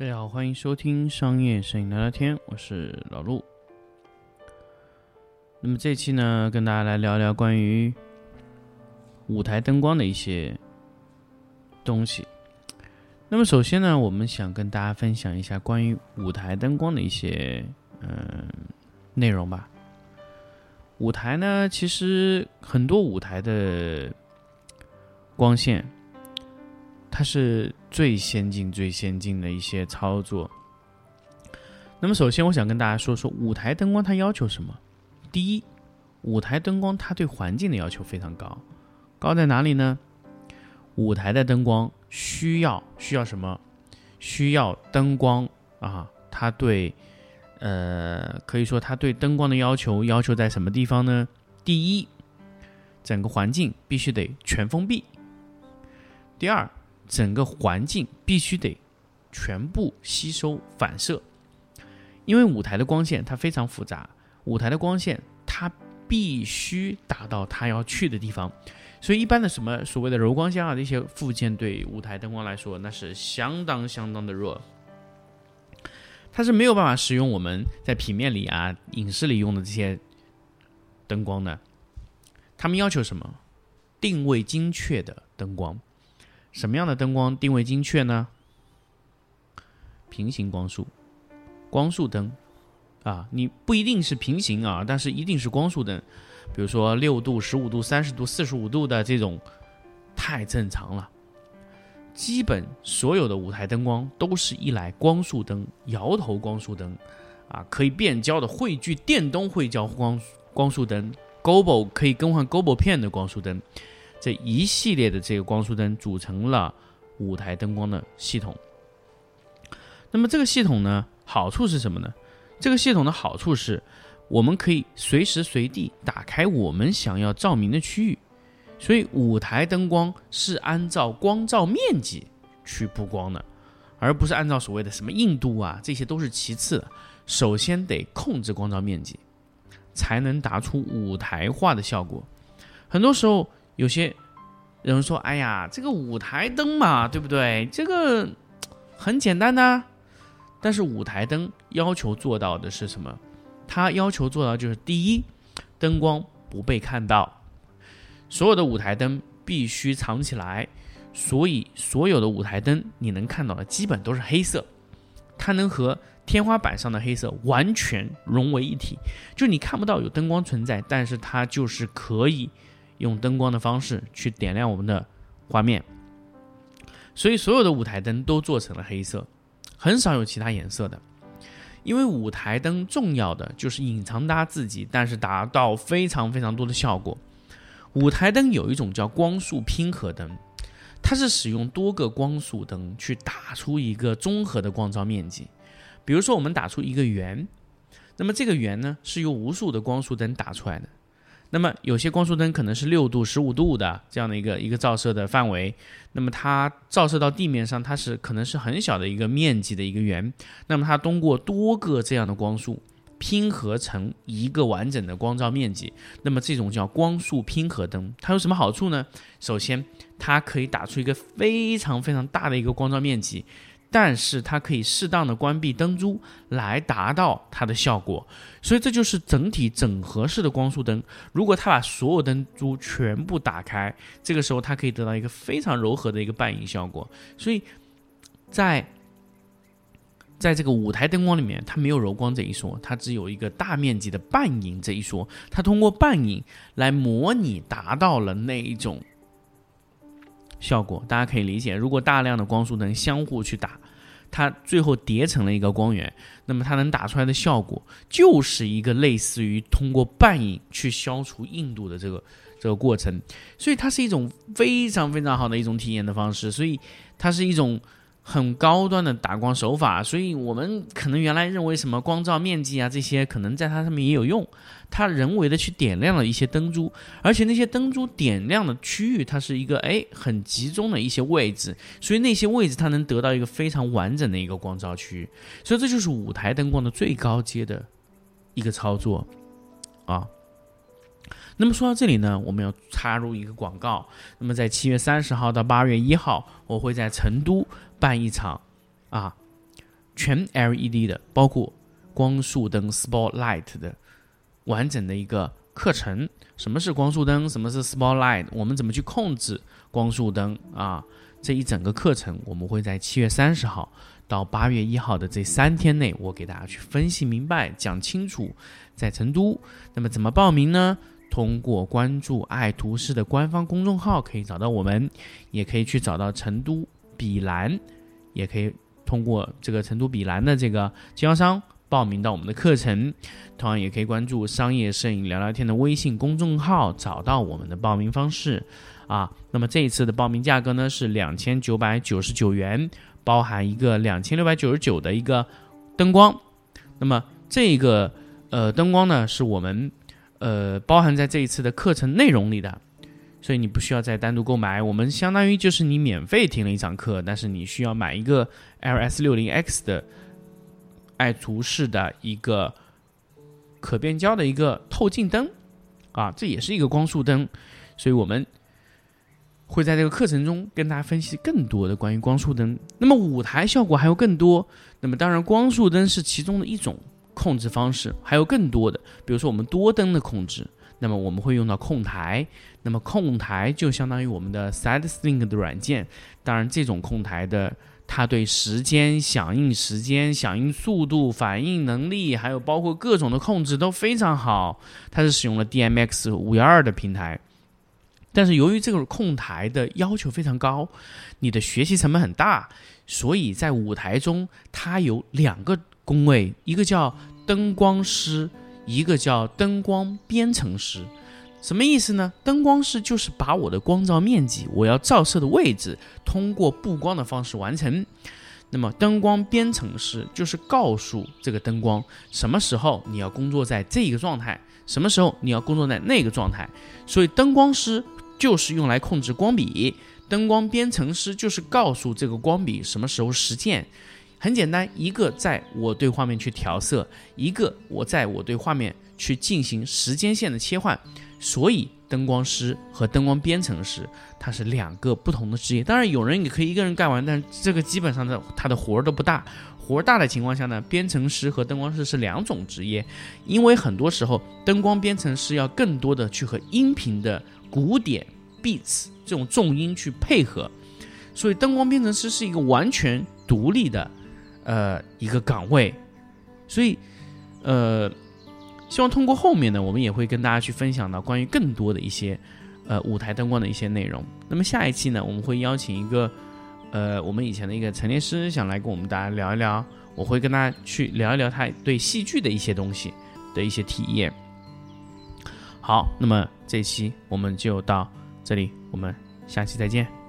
大家好，欢迎收听商业摄影聊聊天，我是老陆。那么这期呢，跟大家来聊聊关于舞台灯光的一些东西。那么首先呢，我们想跟大家分享一下关于舞台灯光的一些嗯内容吧。舞台呢，其实很多舞台的光线，它是最先进、最先进的一些操作。那么首先，我想跟大家说说舞台灯光它要求什么。第一，舞台灯光它对环境的要求非常高，高在哪里呢？舞台的灯光需要需要什么？需要灯光啊，它对。呃，可以说它对灯光的要求要求在什么地方呢？第一，整个环境必须得全封闭；第二，整个环境必须得全部吸收反射。因为舞台的光线它非常复杂，舞台的光线它必须达到它要去的地方，所以一般的什么所谓的柔光箱啊这些附件对舞台灯光来说那是相当相当的弱。它是没有办法使用我们在平面里啊、影视里用的这些灯光的。他们要求什么？定位精确的灯光。什么样的灯光定位精确呢？平行光束、光束灯啊，你不一定是平行啊，但是一定是光束灯。比如说六度、十五度、三十度、四十五度的这种，太正常了。基本所有的舞台灯光都是一来光束灯、摇头光束灯，啊，可以变焦的汇聚电动汇焦光光束灯，Gobo 可以更换 Gobo 片的光束灯，这一系列的这个光束灯组成了舞台灯光的系统。那么这个系统呢，好处是什么呢？这个系统的好处是，我们可以随时随地打开我们想要照明的区域。所以舞台灯光是按照光照面积去布光的，而不是按照所谓的什么硬度啊，这些都是其次。首先得控制光照面积，才能达出舞台化的效果。很多时候有些人说：“哎呀，这个舞台灯嘛，对不对？这个很简单的。”但是舞台灯要求做到的是什么？它要求做到就是第一，灯光不被看到。所有的舞台灯必须藏起来，所以所有的舞台灯你能看到的基本都是黑色，它能和天花板上的黑色完全融为一体，就你看不到有灯光存在，但是它就是可以用灯光的方式去点亮我们的画面。所以所有的舞台灯都做成了黑色，很少有其他颜色的，因为舞台灯重要的就是隐藏它自己，但是达到非常非常多的效果。舞台灯有一种叫光束拼合灯，它是使用多个光束灯去打出一个综合的光照面积。比如说，我们打出一个圆，那么这个圆呢是由无数的光束灯打出来的。那么有些光束灯可能是六度、十五度的这样的一个一个照射的范围，那么它照射到地面上，它是可能是很小的一个面积的一个圆。那么它通过多个这样的光束。拼合成一个完整的光照面积，那么这种叫光束拼合灯，它有什么好处呢？首先，它可以打出一个非常非常大的一个光照面积，但是它可以适当的关闭灯珠来达到它的效果，所以这就是整体整合式的光束灯。如果它把所有灯珠全部打开，这个时候它可以得到一个非常柔和的一个半影效果。所以在在这个舞台灯光里面，它没有柔光这一说，它只有一个大面积的半影这一说。它通过半影来模拟，达到了那一种效果。大家可以理解，如果大量的光束灯相互去打，它最后叠成了一个光源，那么它能打出来的效果，就是一个类似于通过半影去消除硬度的这个这个过程。所以它是一种非常非常好的一种体验的方式。所以它是一种。很高端的打光手法，所以我们可能原来认为什么光照面积啊这些，可能在它上面也有用。它人为的去点亮了一些灯珠，而且那些灯珠点亮的区域，它是一个哎很集中的一些位置，所以那些位置它能得到一个非常完整的一个光照区域。所以这就是舞台灯光的最高阶的一个操作啊。那么说到这里呢，我们要插入一个广告。那么在七月三十号到八月一号，我会在成都办一场啊全 LED 的，包括光束灯 Spotlight 的完整的一个课程。什么是光束灯？什么是 Spotlight？我们怎么去控制光束灯啊？这一整个课程，我们会在七月三十号到八月一号的这三天内，我给大家去分析明白、讲清楚。在成都，那么怎么报名呢？通过关注爱图仕的官方公众号可以找到我们，也可以去找到成都比兰，也可以通过这个成都比兰的这个经销商报名到我们的课程。同样，也可以关注商业摄影聊聊天的微信公众号，找到我们的报名方式。啊，那么这一次的报名价格呢是两千九百九十九元，包含一个两千六百九十九的一个灯光。那么这个呃灯光呢是我们呃包含在这一次的课程内容里的，所以你不需要再单独购买。我们相当于就是你免费听了一堂课，但是你需要买一个 LS 六零 X 的爱图仕的一个可变焦的一个透镜灯啊，这也是一个光束灯，所以我们。会在这个课程中跟大家分析更多的关于光束灯。那么舞台效果还有更多。那么当然，光束灯是其中的一种控制方式，还有更多的，比如说我们多灯的控制。那么我们会用到控台。那么控台就相当于我们的 SideSync 的软件。当然，这种控台的它对时间响应时间、响应速度、反应能力，还有包括各种的控制都非常好。它是使用了 DMX 五幺二的平台。但是由于这个控台的要求非常高，你的学习成本很大，所以在舞台中它有两个工位，一个叫灯光师，一个叫灯光编程师。什么意思呢？灯光师就是把我的光照面积、我要照射的位置通过布光的方式完成。那么灯光编程师就是告诉这个灯光什么时候你要工作在这个状态，什么时候你要工作在那个状态。所以灯光师。就是用来控制光比，灯光编程师就是告诉这个光比什么时候实现。很简单，一个在我对画面去调色，一个我在我对画面去进行时间线的切换。所以，灯光师和灯光编程师，它是两个不同的职业。当然，有人也可以一个人干完，但是这个基本上的他的活儿都不大。活儿大的情况下呢，编程师和灯光师是两种职业，因为很多时候灯光编程师要更多的去和音频的。鼓点 beats 这种重音去配合，所以灯光编程师是一个完全独立的呃一个岗位，所以呃希望通过后面呢，我们也会跟大家去分享到关于更多的一些呃舞台灯光的一些内容。那么下一期呢，我们会邀请一个呃我们以前的一个陈列师，想来跟我们大家聊一聊，我会跟大家去聊一聊他对戏剧的一些东西的一些体验。好，那么这期我们就到这里，我们下期再见。